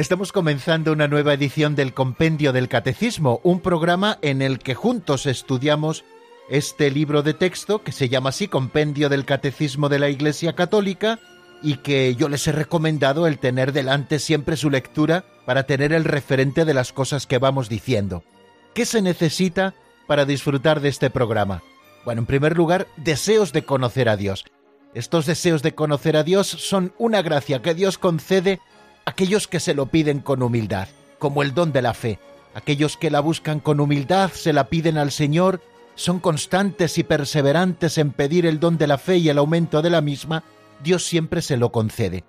estamos comenzando una nueva edición del Compendio del Catecismo, un programa en el que juntos estudiamos este libro de texto que se llama así Compendio del Catecismo de la Iglesia Católica y que yo les he recomendado el tener delante siempre su lectura para tener el referente de las cosas que vamos diciendo. ¿Qué se necesita para disfrutar de este programa? Bueno, en primer lugar, deseos de conocer a Dios. Estos deseos de conocer a Dios son una gracia que Dios concede aquellos que se lo piden con humildad, como el don de la fe. Aquellos que la buscan con humildad, se la piden al Señor, son constantes y perseverantes en pedir el don de la fe y el aumento de la misma, Dios siempre se lo concede.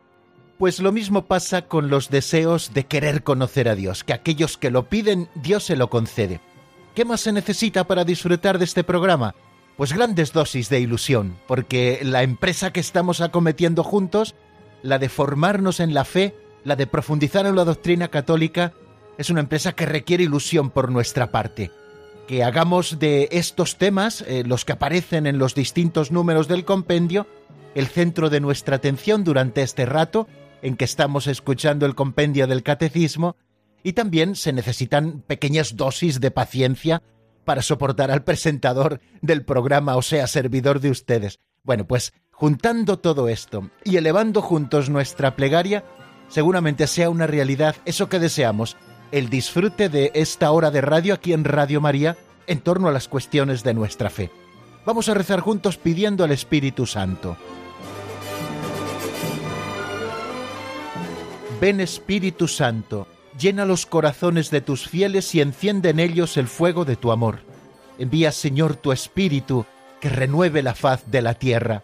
Pues lo mismo pasa con los deseos de querer conocer a Dios, que aquellos que lo piden, Dios se lo concede. ¿Qué más se necesita para disfrutar de este programa? pues grandes dosis de ilusión, porque la empresa que estamos acometiendo juntos, la de formarnos en la fe, la de profundizar en la doctrina católica, es una empresa que requiere ilusión por nuestra parte. Que hagamos de estos temas, eh, los que aparecen en los distintos números del compendio, el centro de nuestra atención durante este rato en que estamos escuchando el compendio del catecismo, y también se necesitan pequeñas dosis de paciencia para soportar al presentador del programa, o sea, servidor de ustedes. Bueno, pues juntando todo esto y elevando juntos nuestra plegaria, seguramente sea una realidad eso que deseamos, el disfrute de esta hora de radio aquí en Radio María en torno a las cuestiones de nuestra fe. Vamos a rezar juntos pidiendo al Espíritu Santo. Ven Espíritu Santo, llena los corazones de tus fieles y enciende en ellos el fuego de tu amor. Envía, Señor, tu Espíritu, que renueve la faz de la tierra.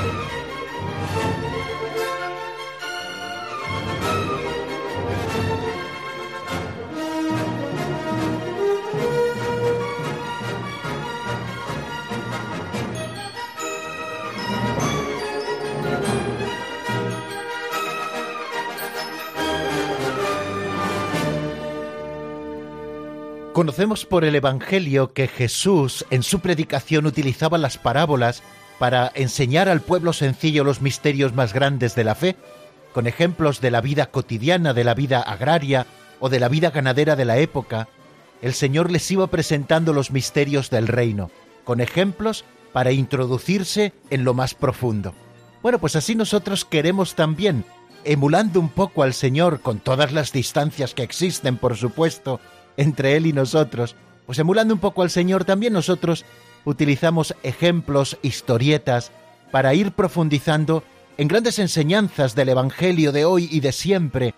Conocemos por el Evangelio que Jesús en su predicación utilizaba las parábolas para enseñar al pueblo sencillo los misterios más grandes de la fe, con ejemplos de la vida cotidiana, de la vida agraria o de la vida ganadera de la época. El Señor les iba presentando los misterios del reino, con ejemplos para introducirse en lo más profundo. Bueno, pues así nosotros queremos también, emulando un poco al Señor con todas las distancias que existen, por supuesto, entre Él y nosotros, pues emulando un poco al Señor, también nosotros utilizamos ejemplos, historietas, para ir profundizando en grandes enseñanzas del Evangelio de hoy y de siempre,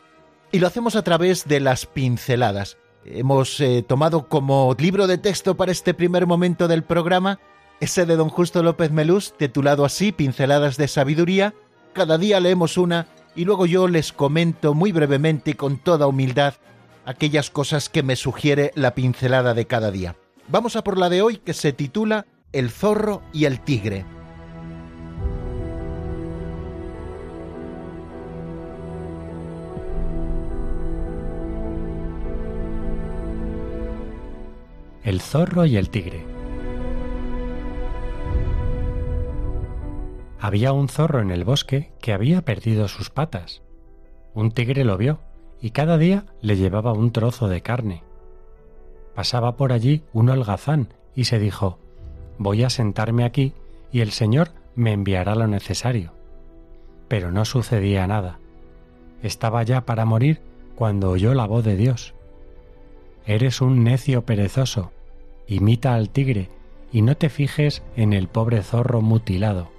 y lo hacemos a través de las pinceladas. Hemos eh, tomado como libro de texto para este primer momento del programa ese de don Justo López Melús, titulado así, Pinceladas de Sabiduría. Cada día leemos una y luego yo les comento muy brevemente y con toda humildad aquellas cosas que me sugiere la pincelada de cada día. Vamos a por la de hoy que se titula El zorro y el tigre. El zorro y el tigre. Había un zorro en el bosque que había perdido sus patas. Un tigre lo vio y cada día le llevaba un trozo de carne. Pasaba por allí un holgazán y se dijo, voy a sentarme aquí y el Señor me enviará lo necesario. Pero no sucedía nada. Estaba ya para morir cuando oyó la voz de Dios. Eres un necio perezoso, imita al tigre y no te fijes en el pobre zorro mutilado.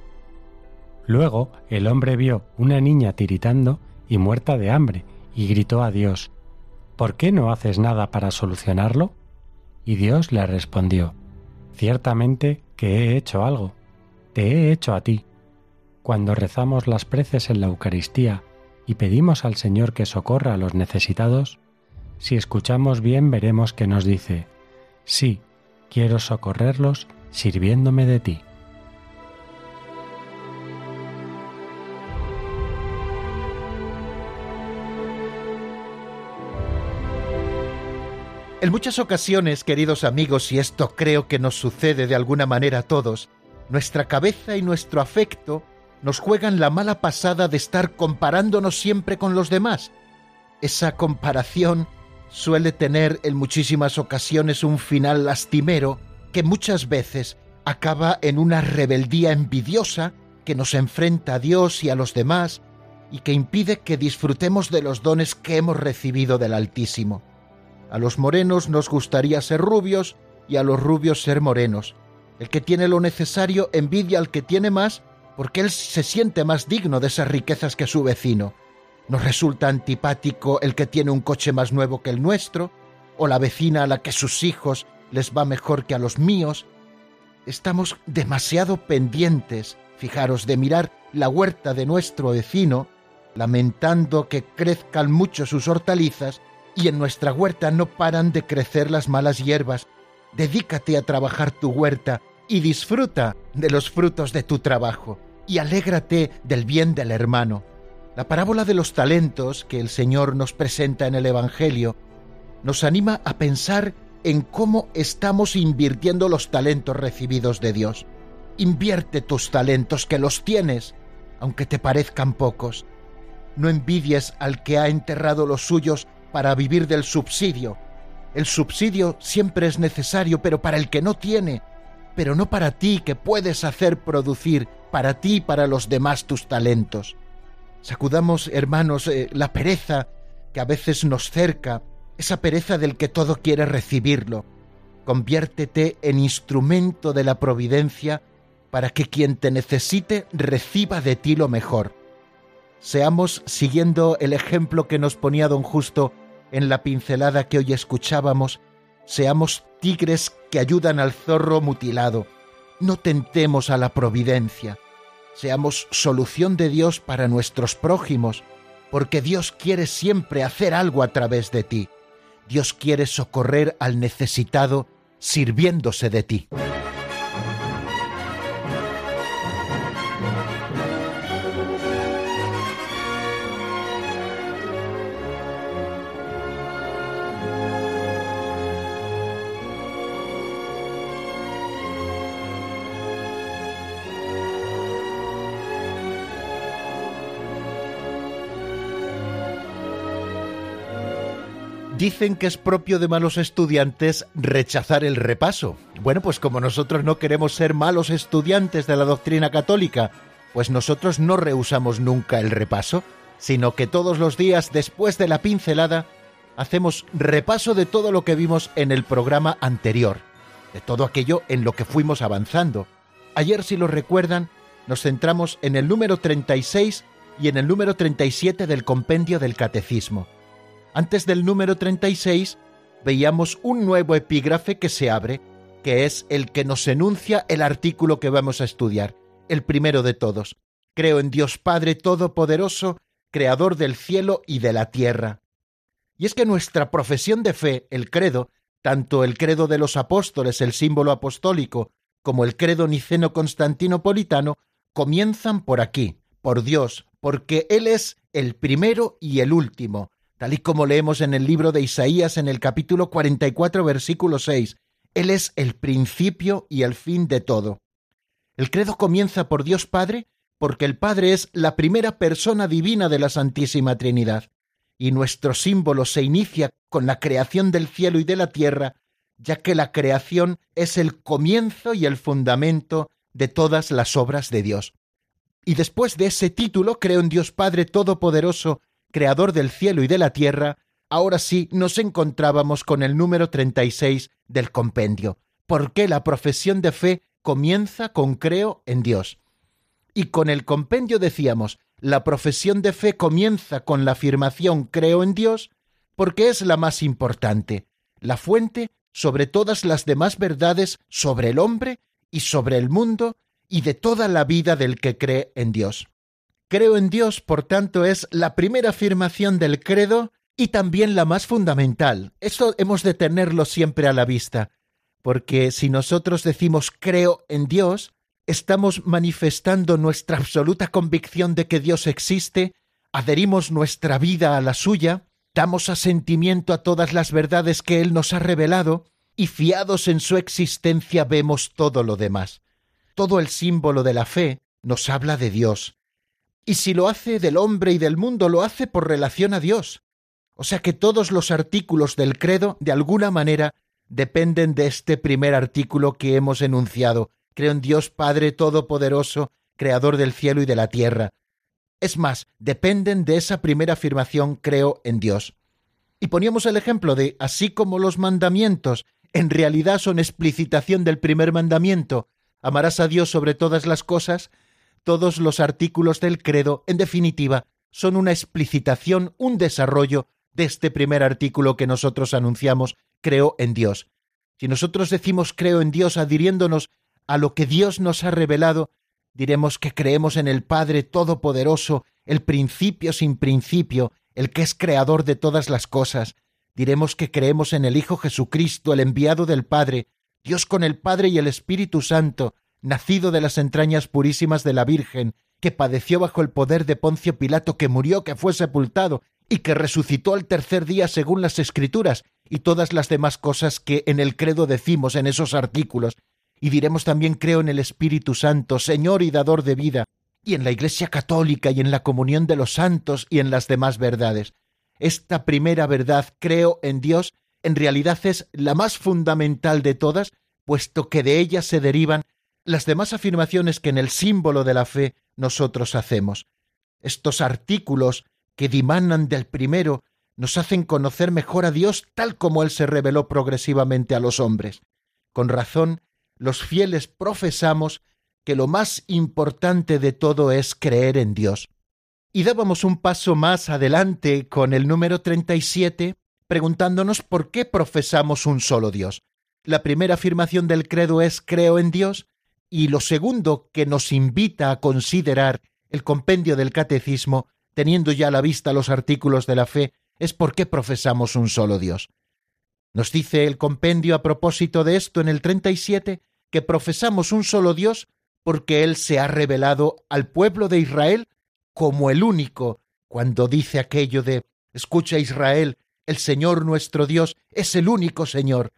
Luego el hombre vio una niña tiritando y muerta de hambre y gritó a Dios, ¿Por qué no haces nada para solucionarlo? Y Dios le respondió, Ciertamente que he hecho algo, te he hecho a ti. Cuando rezamos las preces en la Eucaristía y pedimos al Señor que socorra a los necesitados, si escuchamos bien veremos que nos dice, sí, quiero socorrerlos sirviéndome de ti. En muchas ocasiones, queridos amigos, y esto creo que nos sucede de alguna manera a todos, nuestra cabeza y nuestro afecto nos juegan la mala pasada de estar comparándonos siempre con los demás. Esa comparación suele tener en muchísimas ocasiones un final lastimero que muchas veces acaba en una rebeldía envidiosa que nos enfrenta a Dios y a los demás y que impide que disfrutemos de los dones que hemos recibido del Altísimo. A los morenos nos gustaría ser rubios y a los rubios ser morenos. El que tiene lo necesario envidia al que tiene más porque él se siente más digno de esas riquezas que su vecino. Nos resulta antipático el que tiene un coche más nuevo que el nuestro, o la vecina a la que sus hijos les va mejor que a los míos. Estamos demasiado pendientes, fijaros, de mirar la huerta de nuestro vecino, lamentando que crezcan mucho sus hortalizas y en nuestra huerta no paran de crecer las malas hierbas. Dedícate a trabajar tu huerta y disfruta de los frutos de tu trabajo y alégrate del bien del hermano. La parábola de los talentos que el Señor nos presenta en el Evangelio nos anima a pensar en cómo estamos invirtiendo los talentos recibidos de Dios. Invierte tus talentos que los tienes, aunque te parezcan pocos. No envidies al que ha enterrado los suyos para vivir del subsidio. El subsidio siempre es necesario, pero para el que no tiene, pero no para ti que puedes hacer producir para ti y para los demás tus talentos. Sacudamos, hermanos, eh, la pereza que a veces nos cerca, esa pereza del que todo quiere recibirlo. Conviértete en instrumento de la providencia para que quien te necesite reciba de ti lo mejor. Seamos, siguiendo el ejemplo que nos ponía don Justo en la pincelada que hoy escuchábamos, seamos tigres que ayudan al zorro mutilado. No tentemos a la providencia. Seamos solución de Dios para nuestros prójimos, porque Dios quiere siempre hacer algo a través de ti. Dios quiere socorrer al necesitado sirviéndose de ti. Dicen que es propio de malos estudiantes rechazar el repaso. Bueno, pues como nosotros no queremos ser malos estudiantes de la doctrina católica, pues nosotros no rehusamos nunca el repaso, sino que todos los días después de la pincelada hacemos repaso de todo lo que vimos en el programa anterior, de todo aquello en lo que fuimos avanzando. Ayer, si lo recuerdan, nos centramos en el número 36 y en el número 37 del compendio del Catecismo. Antes del número 36 veíamos un nuevo epígrafe que se abre, que es el que nos enuncia el artículo que vamos a estudiar, el primero de todos. Creo en Dios Padre Todopoderoso, Creador del cielo y de la tierra. Y es que nuestra profesión de fe, el credo, tanto el credo de los apóstoles, el símbolo apostólico, como el credo niceno constantinopolitano, comienzan por aquí, por Dios, porque Él es el primero y el último, tal y como leemos en el libro de Isaías en el capítulo 44, versículo 6. Él es el principio y el fin de todo. El credo comienza por Dios Padre porque el Padre es la primera persona divina de la Santísima Trinidad. y nuestro símbolo se inicia con la creación del cielo y de la tierra, ya que la creación es el comienzo y el fundamento de todas las obras de Dios. Y después de ese título, creo en Dios Padre Todopoderoso, Creador del cielo y de la tierra, ahora sí nos encontrábamos con el número 36 del compendio, porque la profesión de fe comienza con creo en Dios. Y con el compendio decíamos, la profesión de fe comienza con la afirmación creo en Dios, porque es la más importante, la fuente sobre todas las demás verdades sobre el hombre y sobre el mundo y de toda la vida del que cree en Dios. Creo en Dios, por tanto, es la primera afirmación del credo y también la más fundamental. Esto hemos de tenerlo siempre a la vista, porque si nosotros decimos creo en Dios, estamos manifestando nuestra absoluta convicción de que Dios existe, adherimos nuestra vida a la suya, damos asentimiento a todas las verdades que Él nos ha revelado, y fiados en su existencia vemos todo lo demás. Todo el símbolo de la fe nos habla de Dios. Y si lo hace del hombre y del mundo, lo hace por relación a Dios. O sea que todos los artículos del credo, de alguna manera, dependen de este primer artículo que hemos enunciado. Creo en Dios Padre Todopoderoso, Creador del cielo y de la tierra. Es más, dependen de esa primera afirmación creo en Dios. Y poníamos el ejemplo de, así como los mandamientos en realidad son explicitación del primer mandamiento, amarás a Dios sobre todas las cosas, todos los artículos del credo, en definitiva, son una explicitación, un desarrollo de este primer artículo que nosotros anunciamos, creo en Dios. Si nosotros decimos creo en Dios adhiriéndonos a lo que Dios nos ha revelado, diremos que creemos en el Padre Todopoderoso, el principio sin principio, el que es creador de todas las cosas. Diremos que creemos en el Hijo Jesucristo, el enviado del Padre, Dios con el Padre y el Espíritu Santo, nacido de las entrañas purísimas de la Virgen, que padeció bajo el poder de Poncio Pilato, que murió, que fue sepultado, y que resucitó al tercer día según las Escrituras, y todas las demás cosas que en el credo decimos en esos artículos. Y diremos también creo en el Espíritu Santo, Señor y dador de vida, y en la Iglesia católica y en la comunión de los santos y en las demás verdades. Esta primera verdad, creo en Dios, en realidad es la más fundamental de todas, puesto que de ella se derivan las demás afirmaciones que en el símbolo de la fe nosotros hacemos. Estos artículos que dimanan del primero nos hacen conocer mejor a Dios tal como Él se reveló progresivamente a los hombres. Con razón, los fieles profesamos que lo más importante de todo es creer en Dios. Y dábamos un paso más adelante con el número 37, preguntándonos por qué profesamos un solo Dios. La primera afirmación del credo es creo en Dios, y lo segundo que nos invita a considerar el compendio del catecismo teniendo ya a la vista los artículos de la fe, es por qué profesamos un solo Dios. Nos dice el compendio a propósito de esto en el 37 que profesamos un solo Dios porque Él se ha revelado al pueblo de Israel como el único, cuando dice aquello de Escucha Israel, el Señor nuestro Dios es el único Señor,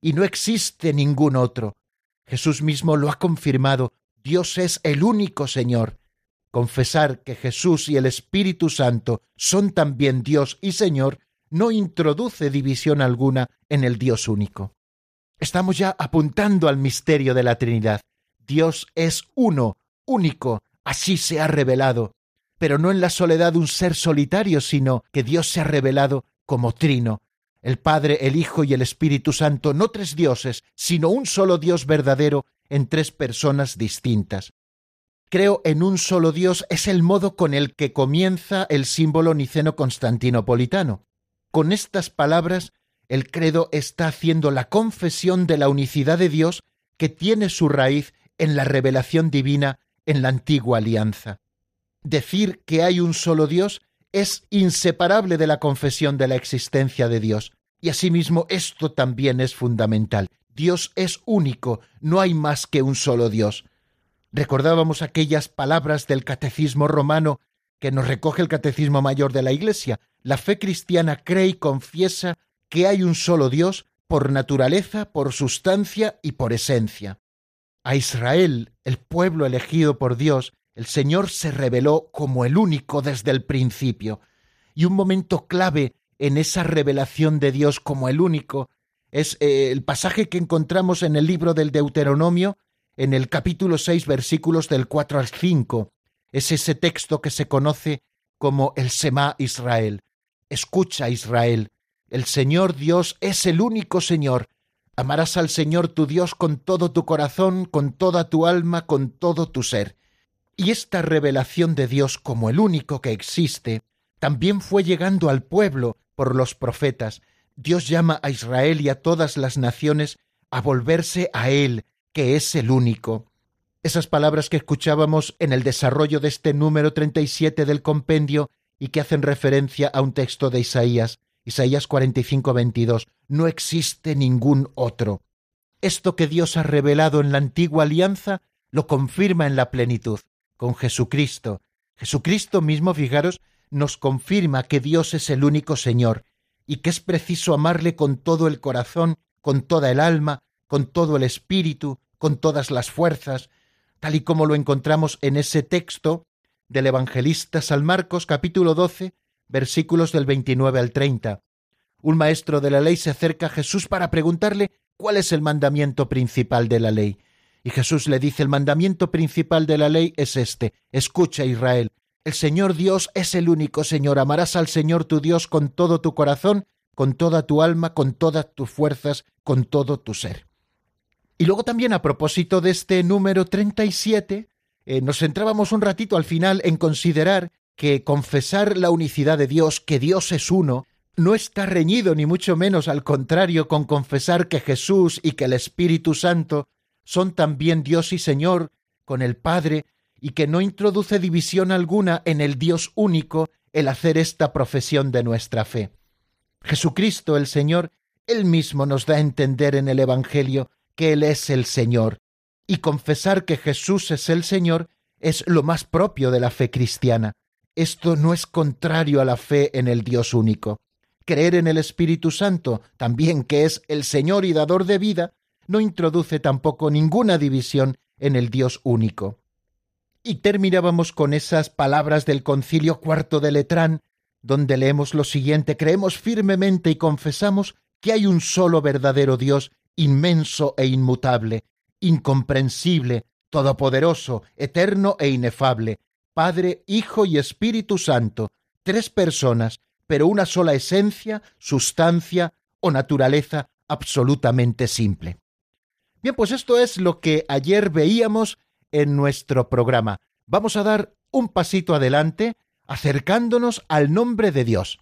y no existe ningún otro. Jesús mismo lo ha confirmado, Dios es el único Señor. Confesar que Jesús y el Espíritu Santo son también Dios y Señor no introduce división alguna en el Dios único. Estamos ya apuntando al misterio de la Trinidad. Dios es uno, único, así se ha revelado, pero no en la soledad de un ser solitario, sino que Dios se ha revelado como trino, el Padre, el Hijo y el Espíritu Santo, no tres dioses, sino un solo Dios verdadero en tres personas distintas creo en un solo Dios es el modo con el que comienza el símbolo niceno constantinopolitano. Con estas palabras, el credo está haciendo la confesión de la unicidad de Dios que tiene su raíz en la revelación divina en la antigua alianza. Decir que hay un solo Dios es inseparable de la confesión de la existencia de Dios, y asimismo esto también es fundamental. Dios es único, no hay más que un solo Dios. Recordábamos aquellas palabras del Catecismo romano que nos recoge el Catecismo Mayor de la Iglesia. La fe cristiana cree y confiesa que hay un solo Dios por naturaleza, por sustancia y por esencia. A Israel, el pueblo elegido por Dios, el Señor se reveló como el único desde el principio. y un momento clave en esa revelación de Dios como el único es eh, el pasaje que encontramos en el libro del Deuteronomio, en el capítulo 6, versículos del 4 al 5. Es ese texto que se conoce como el Semá Israel. Escucha, Israel, el Señor Dios es el único Señor. Amarás al Señor tu Dios con todo tu corazón, con toda tu alma, con todo tu ser. Y esta revelación de Dios como el único que existe también fue llegando al pueblo por los profetas. Dios llama a Israel y a todas las naciones a volverse a Él, que es el único. Esas palabras que escuchábamos en el desarrollo de este número 37 del compendio y que hacen referencia a un texto de Isaías, Isaías 45, 22, no existe ningún otro. Esto que Dios ha revelado en la antigua alianza lo confirma en la plenitud, con Jesucristo. Jesucristo mismo, fijaros, nos confirma que Dios es el único Señor y que es preciso amarle con todo el corazón, con toda el alma, con todo el espíritu, con todas las fuerzas, tal y como lo encontramos en ese texto del evangelista San Marcos capítulo 12, versículos del 29 al 30. Un maestro de la ley se acerca a Jesús para preguntarle cuál es el mandamiento principal de la ley. Y Jesús le dice, el mandamiento principal de la ley es este, escucha Israel, el Señor Dios es el único Señor, amarás al Señor tu Dios con todo tu corazón, con toda tu alma, con todas tus fuerzas, con todo tu ser. Y luego también a propósito de este número 37, eh, nos centrábamos un ratito al final en considerar que confesar la unicidad de Dios, que Dios es uno, no está reñido ni mucho menos al contrario con confesar que Jesús y que el Espíritu Santo son también Dios y Señor, con el Padre, y que no introduce división alguna en el Dios único el hacer esta profesión de nuestra fe. Jesucristo el Señor, Él mismo nos da a entender en el Evangelio que Él es el Señor, y confesar que Jesús es el Señor es lo más propio de la fe cristiana. Esto no es contrario a la fe en el Dios único. Creer en el Espíritu Santo, también que es el Señor y dador de vida, no introduce tampoco ninguna división en el Dios único. Y terminábamos con esas palabras del concilio cuarto de Letrán, donde leemos lo siguiente, creemos firmemente y confesamos que hay un solo verdadero Dios, inmenso e inmutable, incomprensible, todopoderoso, eterno e inefable, Padre, Hijo y Espíritu Santo, tres personas, pero una sola esencia, sustancia o naturaleza absolutamente simple. Bien, pues esto es lo que ayer veíamos en nuestro programa. Vamos a dar un pasito adelante acercándonos al nombre de Dios.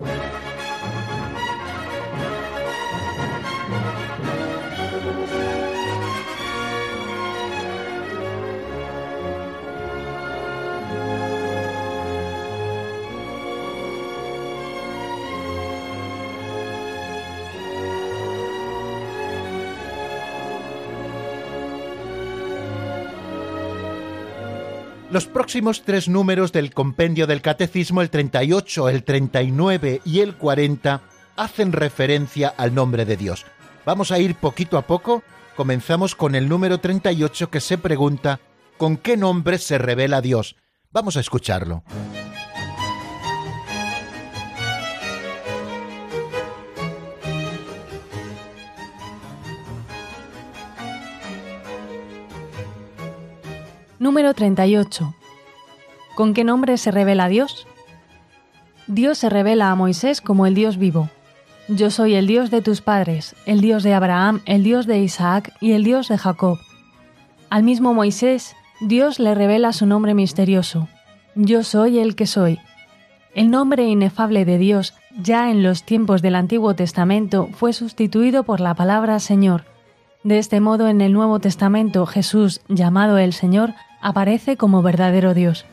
Los próximos tres números del compendio del Catecismo, el 38, el 39 y el 40, hacen referencia al nombre de Dios. Vamos a ir poquito a poco. Comenzamos con el número 38 que se pregunta ¿con qué nombre se revela Dios? Vamos a escucharlo. Número 38. ¿Con qué nombre se revela Dios? Dios se revela a Moisés como el Dios vivo. Yo soy el Dios de tus padres, el Dios de Abraham, el Dios de Isaac y el Dios de Jacob. Al mismo Moisés, Dios le revela su nombre misterioso. Yo soy el que soy. El nombre inefable de Dios, ya en los tiempos del Antiguo Testamento, fue sustituido por la palabra Señor. De este modo, en el Nuevo Testamento, Jesús, llamado el Señor, aparece como verdadero Dios.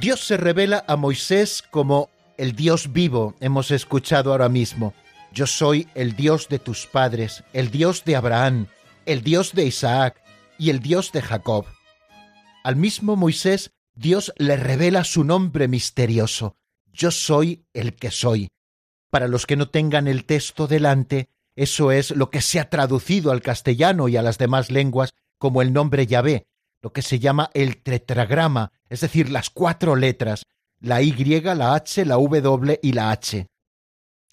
Dios se revela a Moisés como el Dios vivo, hemos escuchado ahora mismo. Yo soy el Dios de tus padres, el Dios de Abraham, el Dios de Isaac y el Dios de Jacob. Al mismo Moisés, Dios le revela su nombre misterioso. Yo soy el que soy. Para los que no tengan el texto delante, eso es lo que se ha traducido al castellano y a las demás lenguas como el nombre Yahvé, lo que se llama el tetragrama, es decir, las cuatro letras, la Y, la H, la W y la H.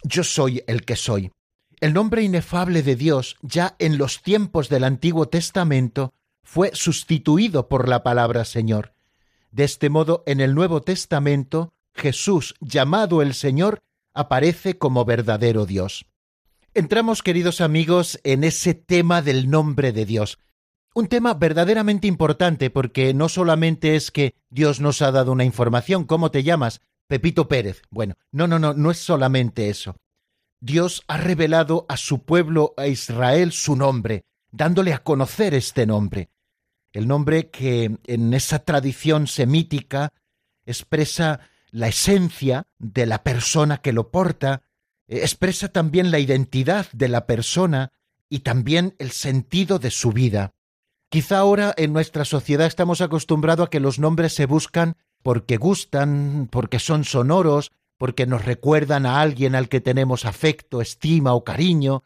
Yo soy el que soy. El nombre inefable de Dios, ya en los tiempos del Antiguo Testamento, fue sustituido por la palabra Señor. De este modo, en el Nuevo Testamento, Jesús, llamado el Señor, aparece como verdadero Dios. Entramos, queridos amigos, en ese tema del nombre de Dios. Un tema verdaderamente importante porque no solamente es que Dios nos ha dado una información, ¿cómo te llamas? Pepito Pérez. Bueno, no, no, no, no es solamente eso. Dios ha revelado a su pueblo, a Israel, su nombre, dándole a conocer este nombre. El nombre que en esa tradición semítica expresa la esencia de la persona que lo porta, expresa también la identidad de la persona y también el sentido de su vida. Quizá ahora en nuestra sociedad estamos acostumbrados a que los nombres se buscan porque gustan, porque son sonoros, porque nos recuerdan a alguien al que tenemos afecto, estima o cariño,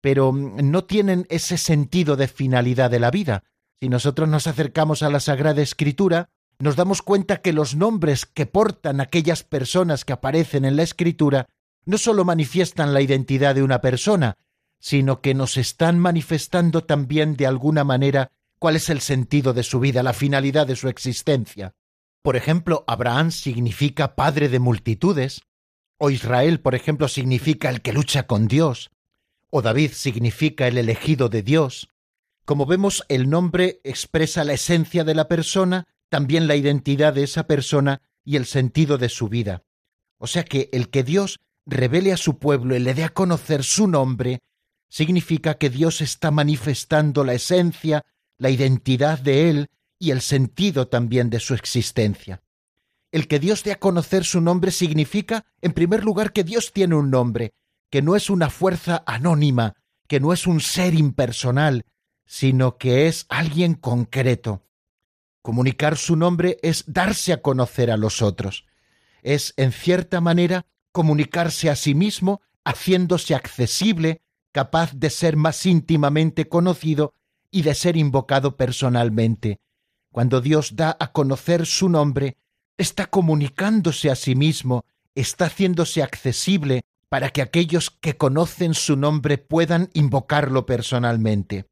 pero no tienen ese sentido de finalidad de la vida. Si nosotros nos acercamos a la Sagrada Escritura, nos damos cuenta que los nombres que portan aquellas personas que aparecen en la Escritura no sólo manifiestan la identidad de una persona, sino que nos están manifestando también de alguna manera cuál es el sentido de su vida, la finalidad de su existencia. Por ejemplo, Abraham significa padre de multitudes, o Israel, por ejemplo, significa el que lucha con Dios, o David significa el elegido de Dios. Como vemos, el nombre expresa la esencia de la persona, también la identidad de esa persona y el sentido de su vida. O sea que el que Dios revele a su pueblo y le dé a conocer su nombre, significa que Dios está manifestando la esencia, la identidad de Él y el sentido también de su existencia. El que Dios dé a conocer su nombre significa, en primer lugar, que Dios tiene un nombre, que no es una fuerza anónima, que no es un ser impersonal, sino que es alguien concreto. Comunicar su nombre es darse a conocer a los otros. Es, en cierta manera, comunicarse a sí mismo, haciéndose accesible, capaz de ser más íntimamente conocido y de ser invocado personalmente. Cuando Dios da a conocer su nombre, está comunicándose a sí mismo, está haciéndose accesible para que aquellos que conocen su nombre puedan invocarlo personalmente.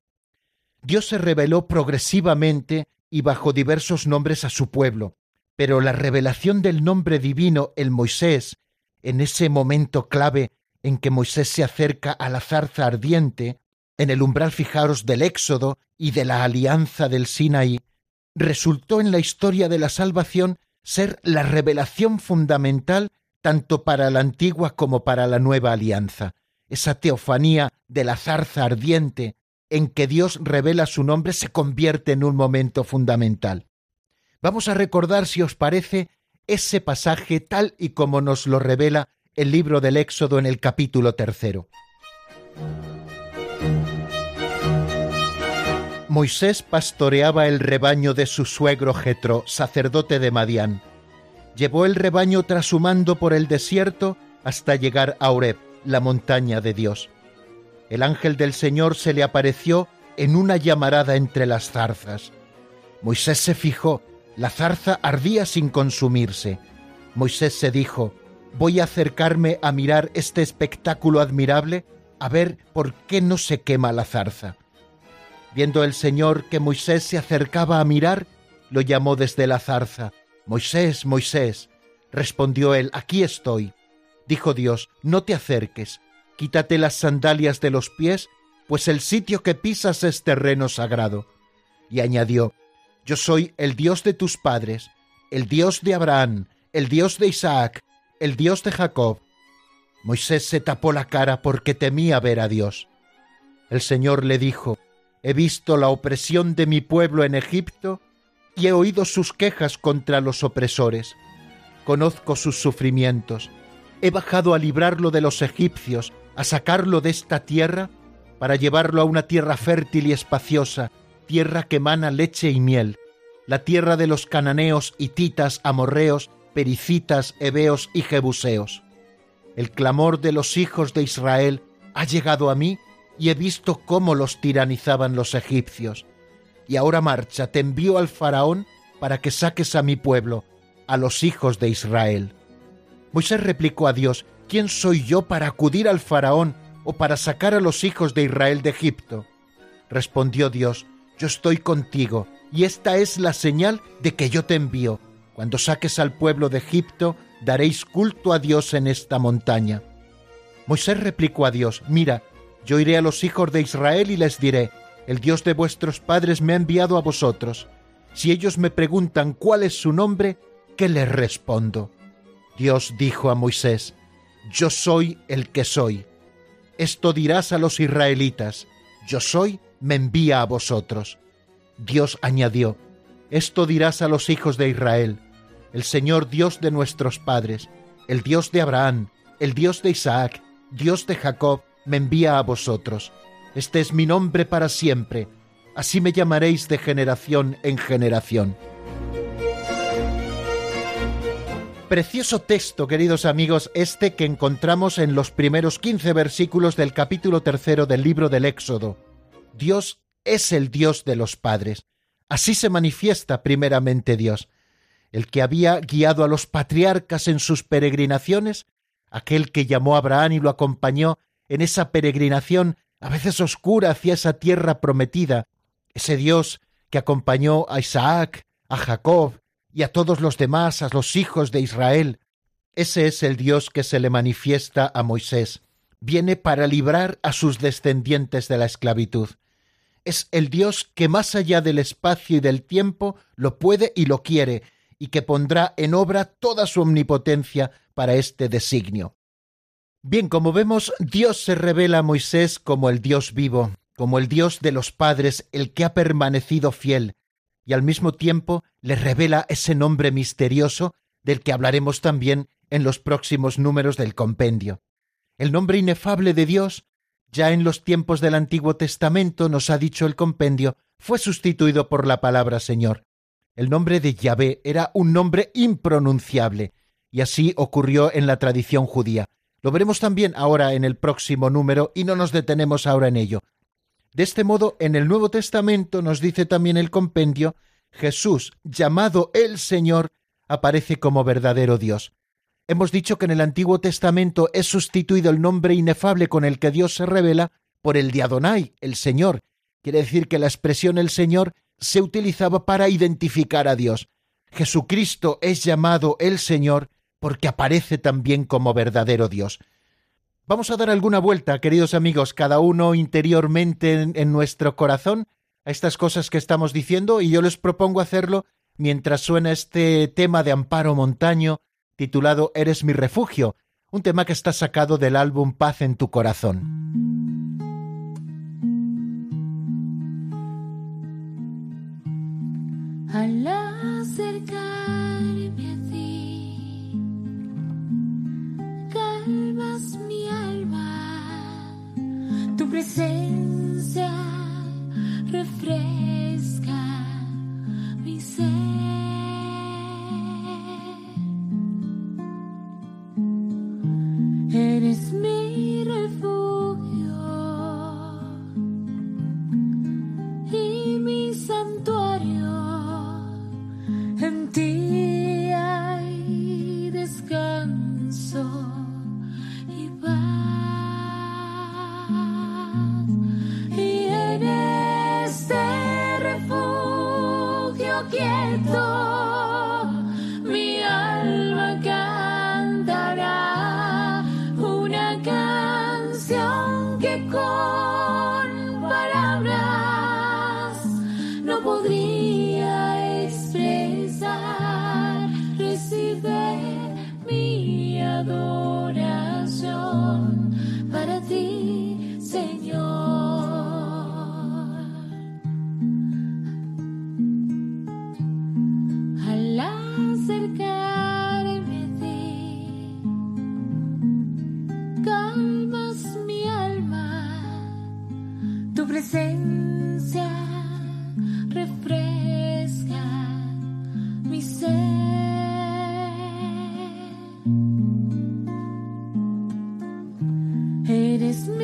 Dios se reveló progresivamente y bajo diversos nombres a su pueblo, pero la revelación del nombre divino en Moisés, en ese momento clave en que Moisés se acerca a la zarza ardiente, en el umbral fijaros del Éxodo y de la alianza del Sinaí, resultó en la historia de la salvación ser la revelación fundamental tanto para la antigua como para la nueva alianza, esa teofanía de la zarza ardiente en que Dios revela su nombre se convierte en un momento fundamental. Vamos a recordar, si os parece, ese pasaje tal y como nos lo revela el libro del Éxodo en el capítulo tercero. Moisés pastoreaba el rebaño de su suegro Jetro, sacerdote de Madián. Llevó el rebaño trashumando por el desierto hasta llegar a Oreb, la montaña de Dios. El ángel del Señor se le apareció en una llamarada entre las zarzas. Moisés se fijó, la zarza ardía sin consumirse. Moisés se dijo, voy a acercarme a mirar este espectáculo admirable, a ver por qué no se quema la zarza. Viendo el Señor que Moisés se acercaba a mirar, lo llamó desde la zarza. Moisés, Moisés. Respondió él, aquí estoy. Dijo Dios, no te acerques, quítate las sandalias de los pies, pues el sitio que pisas es terreno sagrado. Y añadió, yo soy el Dios de tus padres, el Dios de Abraham, el Dios de Isaac, el Dios de Jacob. Moisés se tapó la cara porque temía ver a Dios. El Señor le dijo, He visto la opresión de mi pueblo en Egipto y he oído sus quejas contra los opresores. Conozco sus sufrimientos. He bajado a librarlo de los egipcios, a sacarlo de esta tierra, para llevarlo a una tierra fértil y espaciosa, tierra que emana leche y miel, la tierra de los cananeos, hititas, amorreos, pericitas, heveos y jebuseos. El clamor de los hijos de Israel ha llegado a mí y he visto cómo los tiranizaban los egipcios. y ahora marcha, te envío al faraón para que saques a mi pueblo, a los hijos de Israel. Moisés replicó a Dios, ¿quién soy yo para acudir al faraón o para sacar a los hijos de Israel de Egipto? Respondió Dios, yo estoy contigo, y esta es la señal de que yo te envío. Cuando saques al pueblo de Egipto, daréis culto a Dios en esta montaña. Moisés replicó a Dios, mira, yo iré a los hijos de Israel y les diré, el Dios de vuestros padres me ha enviado a vosotros. Si ellos me preguntan cuál es su nombre, ¿qué les respondo? Dios dijo a Moisés, Yo soy el que soy. Esto dirás a los israelitas, Yo soy, me envía a vosotros. Dios añadió, Esto dirás a los hijos de Israel, el Señor Dios de nuestros padres, el Dios de Abraham, el Dios de Isaac, Dios de Jacob, me envía a vosotros. Este es mi nombre para siempre, así me llamaréis de generación en generación. Precioso texto, queridos amigos, este que encontramos en los primeros quince versículos del capítulo tercero del libro del Éxodo. Dios es el Dios de los padres. Así se manifiesta primeramente Dios, el que había guiado a los patriarcas en sus peregrinaciones, aquel que llamó a Abraham y lo acompañó en esa peregrinación a veces oscura hacia esa tierra prometida, ese Dios que acompañó a Isaac, a Jacob y a todos los demás, a los hijos de Israel. Ese es el Dios que se le manifiesta a Moisés. Viene para librar a sus descendientes de la esclavitud. Es el Dios que más allá del espacio y del tiempo lo puede y lo quiere, y que pondrá en obra toda su omnipotencia para este designio. Bien, como vemos, Dios se revela a Moisés como el Dios vivo, como el Dios de los padres, el que ha permanecido fiel, y al mismo tiempo le revela ese nombre misterioso del que hablaremos también en los próximos números del compendio. El nombre inefable de Dios, ya en los tiempos del Antiguo Testamento, nos ha dicho el compendio, fue sustituido por la palabra Señor. El nombre de Yahvé era un nombre impronunciable, y así ocurrió en la tradición judía. Lo veremos también ahora en el próximo número y no nos detenemos ahora en ello. De este modo, en el Nuevo Testamento nos dice también el compendio, Jesús, llamado el Señor, aparece como verdadero Dios. Hemos dicho que en el Antiguo Testamento es sustituido el nombre inefable con el que Dios se revela por el de Adonai, el Señor. Quiere decir que la expresión el Señor se utilizaba para identificar a Dios. Jesucristo es llamado el Señor porque aparece también como verdadero Dios. Vamos a dar alguna vuelta, queridos amigos, cada uno interiormente en, nuestro corazón a estas cosas que estamos diciendo y yo les propongo hacerlo mientras suena este tema de Amparo Montaño titulado Eres mi refugio, un tema que está sacado del álbum Paz en tu corazón. Presencia refresca mi ser. Eres mi miss me.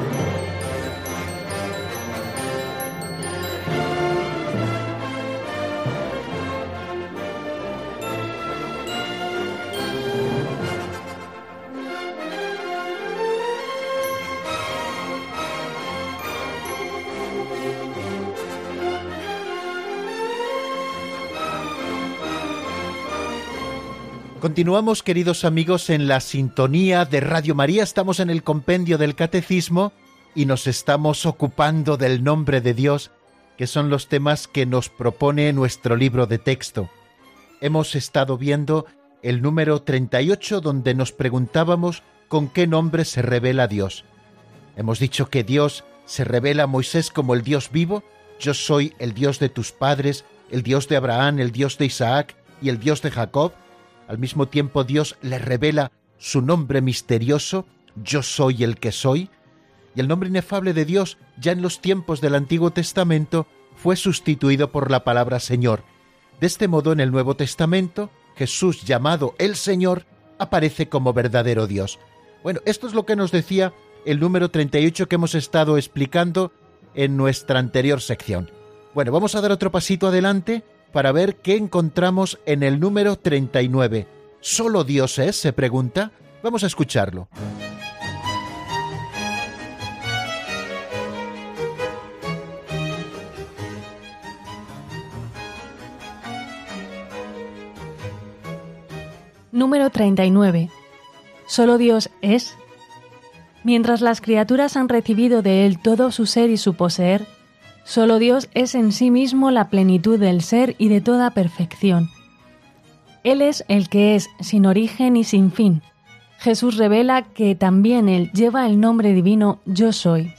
Continuamos, queridos amigos, en la sintonía de Radio María. Estamos en el compendio del Catecismo y nos estamos ocupando del nombre de Dios, que son los temas que nos propone nuestro libro de texto. Hemos estado viendo el número 38 donde nos preguntábamos con qué nombre se revela Dios. Hemos dicho que Dios se revela a Moisés como el Dios vivo, yo soy el Dios de tus padres, el Dios de Abraham, el Dios de Isaac y el Dios de Jacob, al mismo tiempo Dios le revela su nombre misterioso, yo soy el que soy, y el nombre inefable de Dios ya en los tiempos del Antiguo Testamento fue sustituido por la palabra Señor. De este modo en el Nuevo Testamento Jesús llamado el Señor aparece como verdadero Dios. Bueno, esto es lo que nos decía el número 38 que hemos estado explicando en nuestra anterior sección. Bueno, vamos a dar otro pasito adelante para ver qué encontramos en el número 39. ¿Solo Dios es? se pregunta. Vamos a escucharlo. Número 39. ¿Solo Dios es? Mientras las criaturas han recibido de Él todo su ser y su poseer, solo Dios es en sí mismo la plenitud del ser y de toda perfección. Él es el que es sin origen y sin fin. Jesús revela que también Él lleva el nombre divino Yo soy.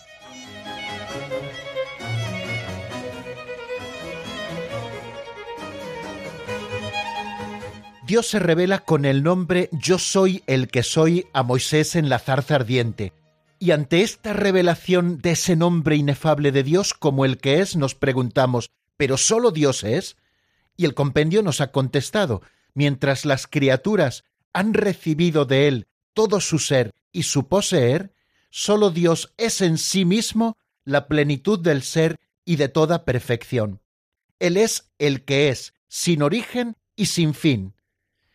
Dios se revela con el nombre Yo soy el que soy a Moisés en la zarza ardiente. Y ante esta revelación de ese nombre inefable de Dios como el que es, nos preguntamos, ¿pero solo Dios es? Y el compendio nos ha contestado, mientras las criaturas han recibido de Él todo su ser y su poseer, solo Dios es en sí mismo la plenitud del ser y de toda perfección. Él es el que es, sin origen y sin fin.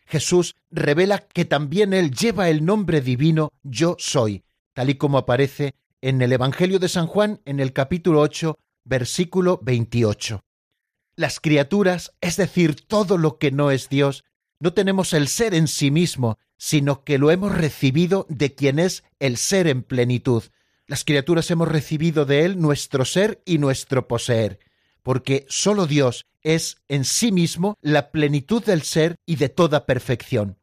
Jesús revela que también Él lleva el nombre divino Yo soy, tal y como aparece en el Evangelio de San Juan en el capítulo 8, versículo 28. Las criaturas, es decir, todo lo que no es Dios, no tenemos el ser en sí mismo, sino que lo hemos recibido de quien es el ser en plenitud. Las criaturas hemos recibido de Él nuestro ser y nuestro poseer, porque sólo Dios es en sí mismo la plenitud del ser y de toda perfección.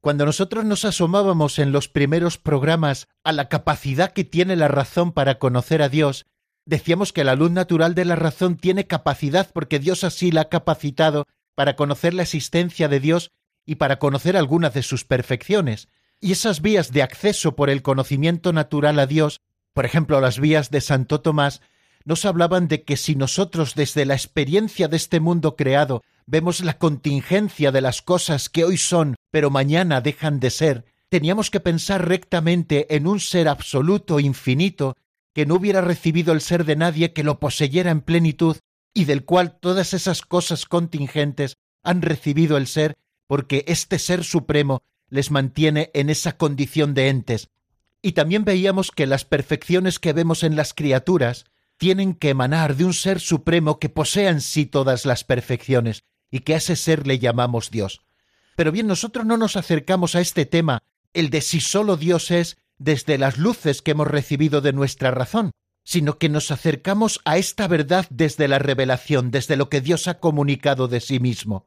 Cuando nosotros nos asomábamos en los primeros programas a la capacidad que tiene la razón para conocer a Dios, decíamos que la luz natural de la razón tiene capacidad porque Dios así la ha capacitado para conocer la existencia de Dios y para conocer algunas de sus perfecciones. Y esas vías de acceso por el conocimiento natural a Dios, por ejemplo las vías de Santo Tomás, nos hablaban de que si nosotros desde la experiencia de este mundo creado vemos la contingencia de las cosas que hoy son, pero mañana dejan de ser, teníamos que pensar rectamente en un ser absoluto, infinito, que no hubiera recibido el ser de nadie que lo poseyera en plenitud y del cual todas esas cosas contingentes han recibido el ser porque este ser supremo les mantiene en esa condición de entes. Y también veíamos que las perfecciones que vemos en las criaturas tienen que emanar de un ser supremo que posea en sí todas las perfecciones, y que a ese ser le llamamos Dios. Pero bien, nosotros no nos acercamos a este tema, el de si solo Dios es, desde las luces que hemos recibido de nuestra razón, sino que nos acercamos a esta verdad desde la revelación, desde lo que Dios ha comunicado de sí mismo.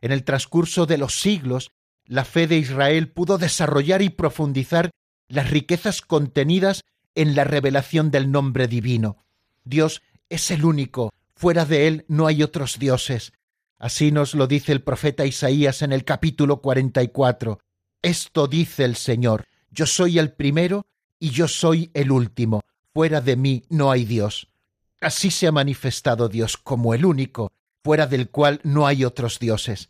En el transcurso de los siglos, la fe de Israel pudo desarrollar y profundizar las riquezas contenidas en la revelación del nombre divino. Dios es el único, fuera de él no hay otros dioses. Así nos lo dice el profeta Isaías en el capítulo 44. Esto dice el Señor, yo soy el primero y yo soy el último, fuera de mí no hay Dios. Así se ha manifestado Dios como el único, fuera del cual no hay otros dioses.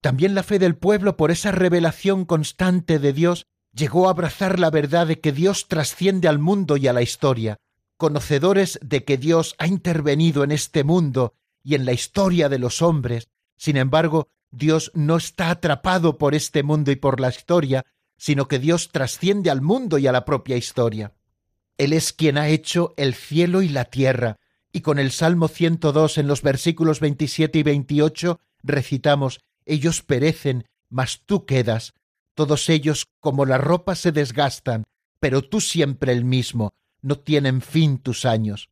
También la fe del pueblo, por esa revelación constante de Dios, llegó a abrazar la verdad de que Dios trasciende al mundo y a la historia, conocedores de que Dios ha intervenido en este mundo y en la historia de los hombres. Sin embargo, Dios no está atrapado por este mundo y por la historia, sino que Dios trasciende al mundo y a la propia historia. Él es quien ha hecho el cielo y la tierra, y con el Salmo 102 en los versículos 27 y 28 recitamos, ellos perecen, mas tú quedas, todos ellos como la ropa se desgastan, pero tú siempre el mismo, no tienen fin tus años.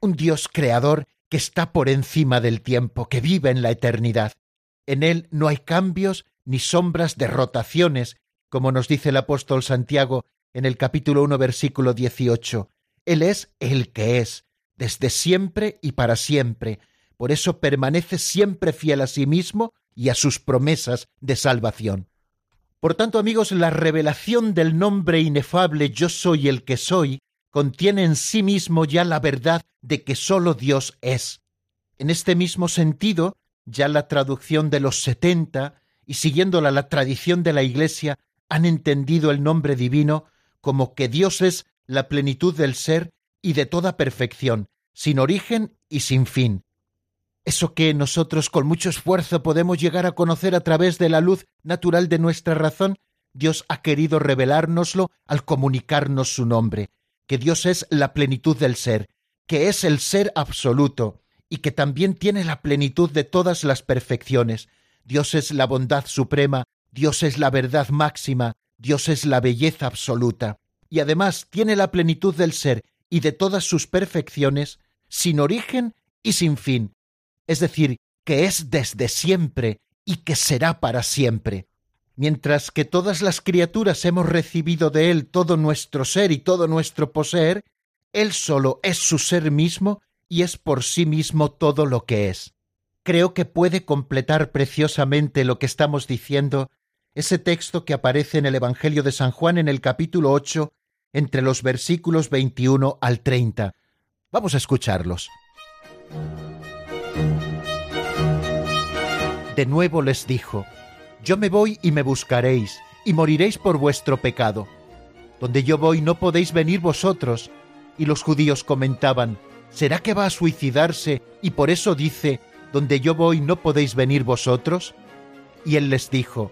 Un Dios creador que está por encima del tiempo, que vive en la eternidad. En él no hay cambios ni sombras de rotaciones, como nos dice el apóstol Santiago en el capítulo 1 versículo 18. Él es el que es, desde siempre y para siempre. Por eso permanece siempre fiel a sí mismo y a sus promesas de salvación. Por tanto, amigos, la revelación del nombre inefable Yo soy el que soy contiene en sí mismo ya la verdad de que sólo Dios es. En este mismo sentido, ya la traducción de los setenta y siguiéndola la tradición de la Iglesia han entendido el nombre divino como que Dios es la plenitud del ser y de toda perfección, sin origen y sin fin. Eso que nosotros con mucho esfuerzo podemos llegar a conocer a través de la luz natural de nuestra razón, Dios ha querido revelárnoslo al comunicarnos su nombre, que Dios es la plenitud del ser, que es el ser absoluto, y que también tiene la plenitud de todas las perfecciones. Dios es la bondad suprema, Dios es la verdad máxima, Dios es la belleza absoluta, y además tiene la plenitud del ser y de todas sus perfecciones, sin origen y sin fin, es decir, que es desde siempre y que será para siempre. Mientras que todas las criaturas hemos recibido de Él todo nuestro ser y todo nuestro poseer, Él solo es su ser mismo y es por sí mismo todo lo que es. Creo que puede completar preciosamente lo que estamos diciendo ese texto que aparece en el Evangelio de San Juan en el capítulo 8, entre los versículos 21 al 30. Vamos a escucharlos. De nuevo les dijo, Yo me voy y me buscaréis, y moriréis por vuestro pecado. Donde yo voy no podéis venir vosotros. Y los judíos comentaban, ¿será que va a suicidarse y por eso dice, Donde yo voy no podéis venir vosotros? Y él les dijo,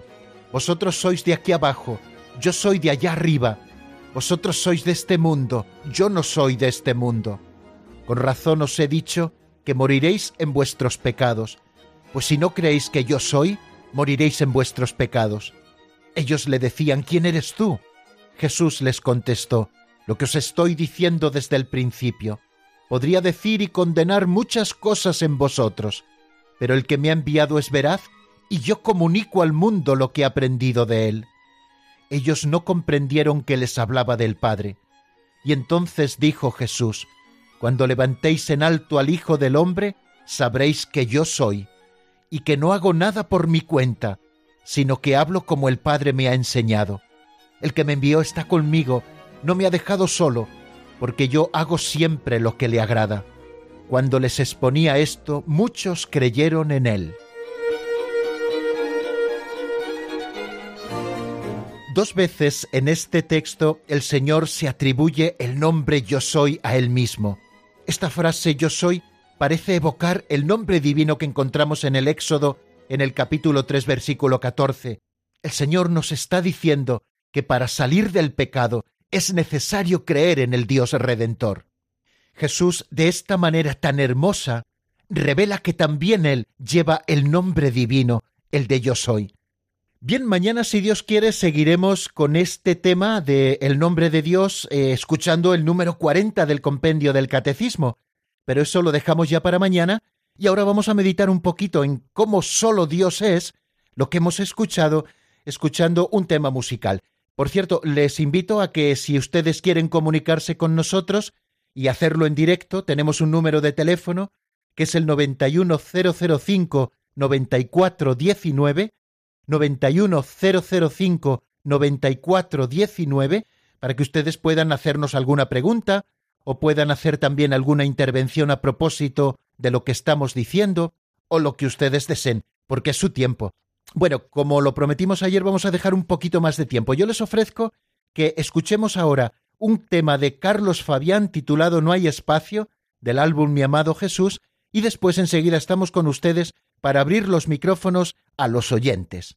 vosotros sois de aquí abajo, yo soy de allá arriba. Vosotros sois de este mundo, yo no soy de este mundo. Con razón os he dicho que moriréis en vuestros pecados, pues si no creéis que yo soy, moriréis en vuestros pecados. Ellos le decían, ¿quién eres tú? Jesús les contestó, lo que os estoy diciendo desde el principio. Podría decir y condenar muchas cosas en vosotros, pero el que me ha enviado es veraz y yo comunico al mundo lo que he aprendido de él. Ellos no comprendieron que les hablaba del Padre. Y entonces dijo Jesús, Cuando levantéis en alto al Hijo del Hombre, sabréis que yo soy, y que no hago nada por mi cuenta, sino que hablo como el Padre me ha enseñado. El que me envió está conmigo, no me ha dejado solo, porque yo hago siempre lo que le agrada. Cuando les exponía esto, muchos creyeron en él. Dos veces en este texto el Señor se atribuye el nombre yo soy a Él mismo. Esta frase yo soy parece evocar el nombre divino que encontramos en el Éxodo en el capítulo 3 versículo 14. El Señor nos está diciendo que para salir del pecado es necesario creer en el Dios Redentor. Jesús, de esta manera tan hermosa, revela que también Él lleva el nombre divino, el de yo soy. Bien, mañana, si Dios quiere, seguiremos con este tema de el nombre de Dios, eh, escuchando el número 40 del compendio del Catecismo. Pero eso lo dejamos ya para mañana y ahora vamos a meditar un poquito en cómo solo Dios es, lo que hemos escuchado, escuchando un tema musical. Por cierto, les invito a que si ustedes quieren comunicarse con nosotros y hacerlo en directo, tenemos un número de teléfono que es el 91005 9419 91005 9419 para que ustedes puedan hacernos alguna pregunta o puedan hacer también alguna intervención a propósito de lo que estamos diciendo o lo que ustedes deseen, porque es su tiempo. Bueno, como lo prometimos ayer, vamos a dejar un poquito más de tiempo. Yo les ofrezco que escuchemos ahora un tema de Carlos Fabián titulado No hay espacio, del álbum Mi amado Jesús, y después enseguida estamos con ustedes para abrir los micrófonos a los oyentes.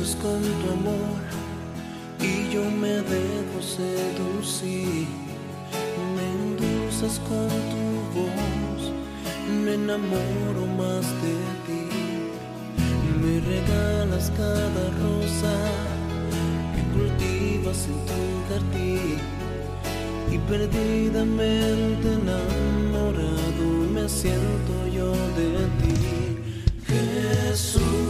Con tu amor y yo me dejo seducir. Me endulzas con tu voz, me enamoro más de ti. Me regalas cada rosa que cultivas en tu jardín. Y perdidamente enamorado me siento yo de ti. Jesús.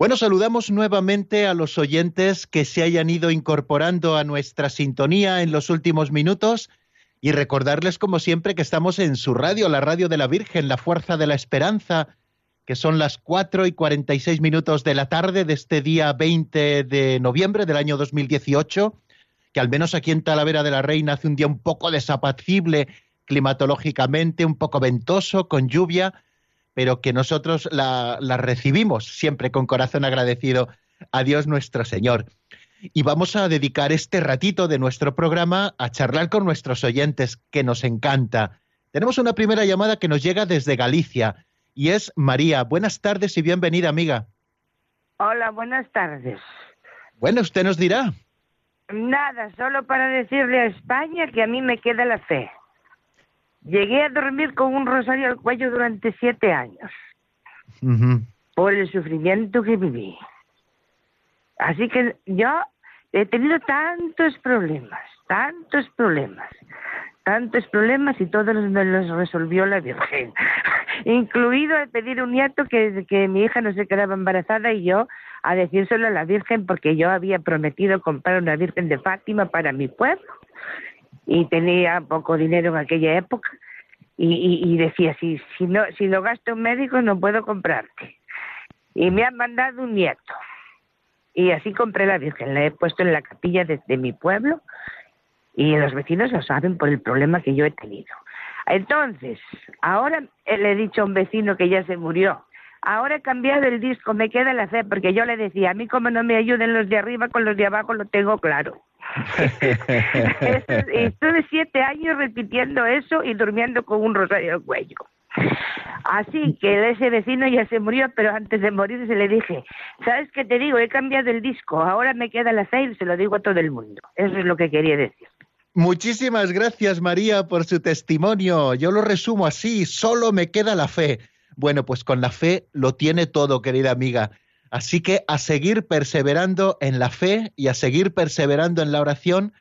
Bueno, saludamos nuevamente a los oyentes que se hayan ido incorporando a nuestra sintonía en los últimos minutos y recordarles, como siempre, que estamos en su radio, la radio de la Virgen, la Fuerza de la Esperanza, que son las 4 y 46 minutos de la tarde de este día 20 de noviembre del año 2018, que al menos aquí en Talavera de la Reina hace un día un poco desapacible climatológicamente, un poco ventoso, con lluvia, pero que nosotros la, la recibimos siempre con corazón agradecido a Dios nuestro Señor. Y vamos a dedicar este ratito de nuestro programa a charlar con nuestros oyentes, que nos encanta. Tenemos una primera llamada que nos llega desde Galicia y es María. Buenas tardes y bienvenida, amiga. Hola, buenas tardes. Bueno, usted nos dirá. Nada, solo para decirle a España que a mí me queda la fe. Llegué a dormir con un rosario al cuello durante siete años por el sufrimiento que viví. Así que yo he tenido tantos problemas, tantos problemas, tantos problemas y todos los- me los resolvió la Virgen. Incluido el pedir un nieto que, que mi hija no se quedaba embarazada y yo a decírselo a la Virgen porque yo había prometido comprar una Virgen de Fátima para mi pueblo y tenía poco dinero en aquella época y, decía si si no si lo gasto en médico no puedo comprarte. Y me han mandado un nieto. Y así compré la Virgen la he puesto en la capilla de, mi pueblo y los vecinos lo saben por el problema que yo he tenido. Entonces ahora le he dicho a un vecino que ya se murió Ahora he cambiado el disco, me queda la fe, porque yo le decía, a mí como no me ayuden los de arriba, con los de abajo lo tengo claro. Estuve siete años repitiendo eso y durmiendo con un rosario al cuello. Así que ese vecino ya se murió, pero antes de morirse le dije, ¿sabes qué te digo? He cambiado el disco, ahora me queda la y se lo digo a todo el mundo. Eso es lo que quería decir. Muchísimas gracias, María, por su testimonio. Yo lo resumo así, solo me queda la fe. Bueno, pues con la fe lo tiene todo, querida amiga. Así que a seguir perseverando en la fe y a seguir perseverando en la oración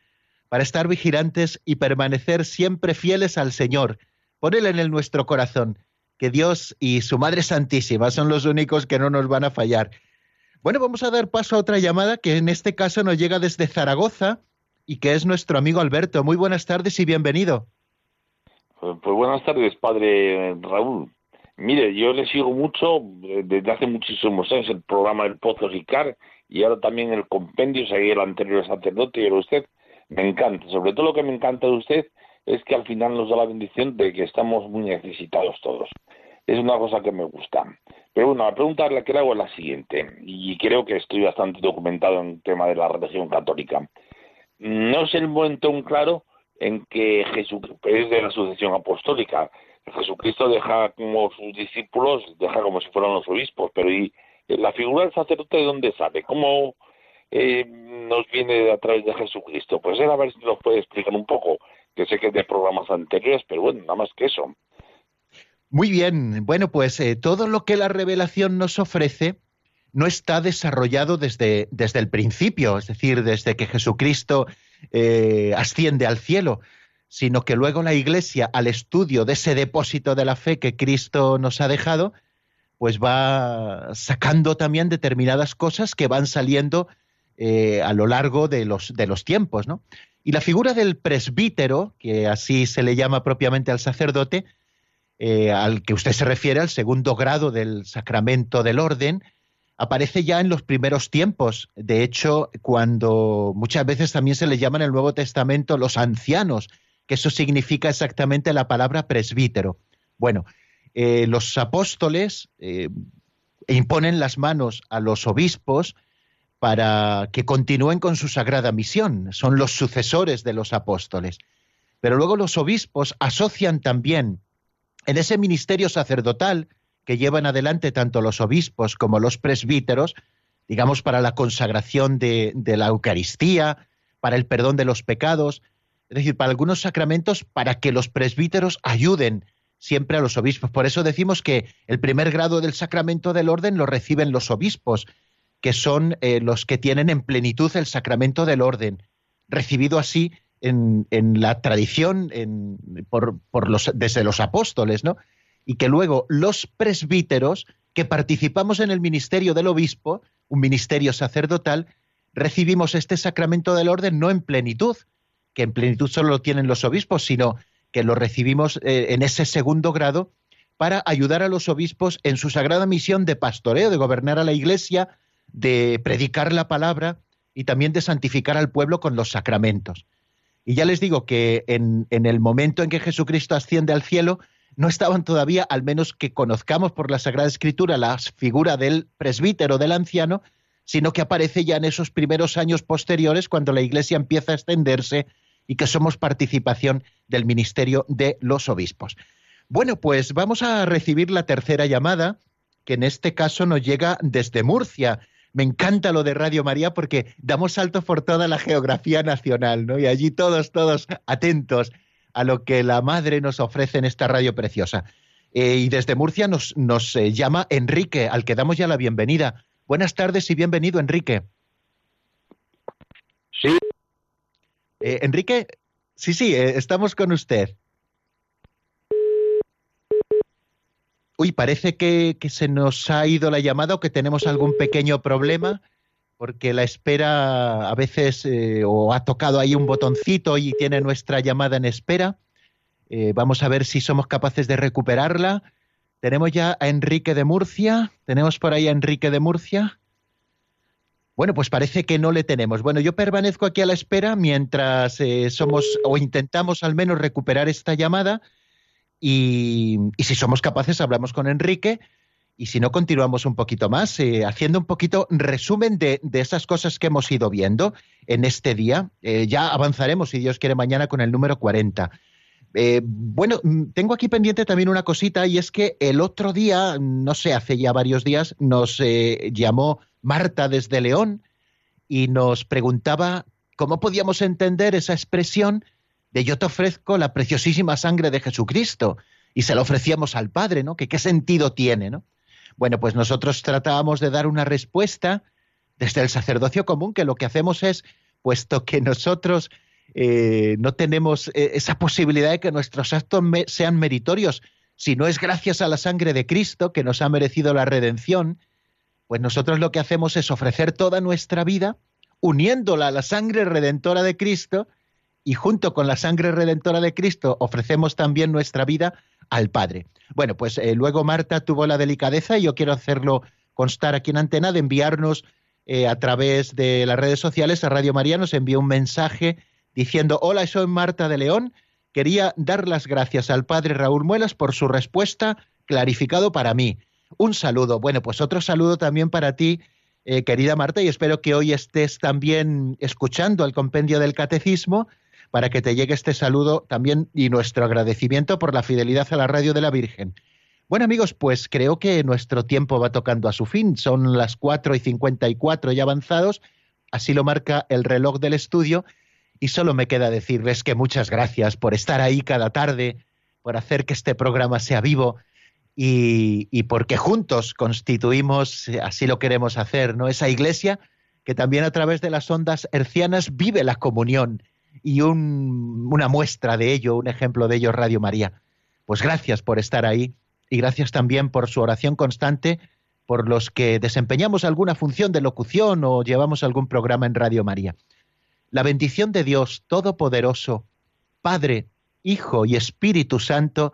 para estar vigilantes y permanecer siempre fieles al Señor. Ponele en el nuestro corazón, que Dios y su Madre Santísima son los únicos que no nos van a fallar. Bueno, vamos a dar paso a otra llamada que en este caso nos llega desde Zaragoza y que es nuestro amigo Alberto. Muy buenas tardes y bienvenido. Pues, pues buenas tardes, padre Raúl. Mire, yo le sigo mucho eh, desde hace muchísimos años el programa del Pozo Ricar y ahora también el compendio, seguí el anterior sacerdote y ahora usted. Me encanta. Sobre todo lo que me encanta de usted es que al final nos da la bendición de que estamos muy necesitados todos. Es una cosa que me gusta. Pero bueno, la pregunta la que le hago es la siguiente, y creo que estoy bastante documentado en el tema de la religión católica. No es el momento aún claro en que Jesucristo es de la sucesión apostólica. Jesucristo deja como sus discípulos, deja como si fueran los obispos, pero ¿y la figura del sacerdote de dónde sale? ¿Cómo eh, nos viene a través de Jesucristo? Pues él a ver si nos puede explicar un poco, que sé que es de programas anteriores, pero bueno, nada más que eso. Muy bien, bueno, pues eh, todo lo que la revelación nos ofrece no está desarrollado desde, desde el principio, es decir, desde que Jesucristo eh, asciende al cielo, sino que luego la Iglesia, al estudio de ese depósito de la fe que Cristo nos ha dejado, pues va sacando también determinadas cosas que van saliendo eh, a lo largo de los, de los tiempos, ¿no? Y la figura del presbítero, que así se le llama propiamente al sacerdote, eh, al que usted se refiere, al segundo grado del sacramento del orden, aparece ya en los primeros tiempos. De hecho, cuando muchas veces también se le llama en el Nuevo Testamento los ancianos, que eso significa exactamente la palabra presbítero. Bueno, eh, los apóstoles eh, imponen las manos a los obispos para que continúen con su sagrada misión. Son los sucesores de los apóstoles. Pero luego los obispos asocian también en ese ministerio sacerdotal que llevan adelante tanto los obispos como los presbíteros, digamos, para la consagración de, de la Eucaristía, para el perdón de los pecados, es decir, para algunos sacramentos para que los presbíteros ayuden siempre a los obispos. Por eso decimos que el primer grado del sacramento del orden lo reciben los obispos, que son eh, los que tienen en plenitud el sacramento del orden, recibido así en, la tradición en, por, por los, desde los apóstoles, ¿no? Y que luego los presbíteros, que participamos en el ministerio del obispo, un ministerio sacerdotal, recibimos este sacramento del orden no en plenitud, que en plenitud solo lo tienen los obispos, sino que lo recibimos eh, en ese segundo grado para ayudar a los obispos en su sagrada misión de pastoreo, de gobernar a la iglesia, de predicar la palabra y también de santificar al pueblo con los sacramentos. Y ya les digo que en, en el momento en que Jesucristo asciende al cielo, no estaban todavía, al menos que conozcamos por la Sagrada Escritura, la figura del presbítero, del anciano, sino que aparece ya en esos primeros años posteriores, cuando la Iglesia empieza a extenderse y que somos participación del ministerio de los obispos. Bueno, pues vamos a recibir la tercera llamada, que en este caso nos llega desde Murcia. Me encanta lo de Radio María porque damos salto por toda la geografía nacional, ¿no? Y allí todos, todos atentos a lo que la Madre nos ofrece en esta radio preciosa. Eh, y desde Murcia nos, nos eh, llama Enrique, al que damos ya la bienvenida. Buenas tardes y bienvenido, Enrique. Sí, Eh, Enrique, sí, sí, eh, estamos con usted. Uy, parece que, se nos ha ido la llamada o que tenemos algún pequeño problema, porque la espera a veces eh, o ha tocado ahí un botoncito y tiene nuestra llamada en espera. Vamos a ver si somos capaces de recuperarla. Tenemos ya a Enrique de Murcia. Tenemos por ahí a Enrique de Murcia. Bueno, pues parece que no le tenemos. Bueno, yo permanezco aquí a la espera mientras eh, somos o intentamos al menos recuperar esta llamada y, si somos capaces hablamos con Enrique y si no continuamos un poquito más eh, haciendo un poquito resumen de, de, esas cosas que hemos ido viendo en este día. Eh, ya avanzaremos, si Dios quiere, mañana con el número 40. Eh, bueno, tengo aquí pendiente también una cosita y es que el otro día, no sé, hace ya varios días, nos eh, llamó Marta desde León y nos preguntaba cómo podíamos entender esa expresión de yo te ofrezco la preciosísima sangre de Jesucristo y se la ofrecíamos al Padre, ¿no? Que qué sentido tiene, ¿no? Bueno, pues nosotros tratábamos de dar una respuesta desde el sacerdocio común, que lo que hacemos es, puesto que nosotros eh, no tenemos eh, esa posibilidad de que nuestros actos sean meritorios, si no es gracias a la sangre de Cristo que nos ha merecido la redención, pues nosotros lo que hacemos es ofrecer toda nuestra vida uniéndola a la sangre redentora de Cristo y junto con la sangre redentora de Cristo ofrecemos también nuestra vida al Padre. Bueno, pues eh, luego Marta tuvo la delicadeza y yo quiero hacerlo constar aquí en antena de enviarnos eh, a través de las redes sociales a Radio María, nos envió un mensaje diciendo, hola, soy Marta de León, quería dar las gracias al Padre Raúl Muelas por su respuesta clarificado para mí. Un saludo. Bueno, pues otro saludo también para ti, eh, querida Marta, y espero que hoy estés también escuchando el compendio del catecismo para que te llegue este saludo también y nuestro agradecimiento por la fidelidad a la radio de la Virgen. Bueno amigos, pues creo que nuestro tiempo va tocando a su fin. Son las 4 y 54 ya avanzados, así lo marca el reloj del estudio, y solo me queda decirles que muchas gracias por estar ahí cada tarde, por hacer que este programa sea vivo y, porque juntos constituimos, así lo queremos hacer, ¿no? Esa iglesia que también a través de las ondas hercianas vive la comunión y un, una muestra de ello, un ejemplo de ello, Radio María. Pues gracias por estar ahí y gracias también por su oración constante, por los que desempeñamos alguna función de locución o llevamos algún programa en Radio María. La bendición de Dios Todopoderoso, Padre, Hijo y Espíritu Santo,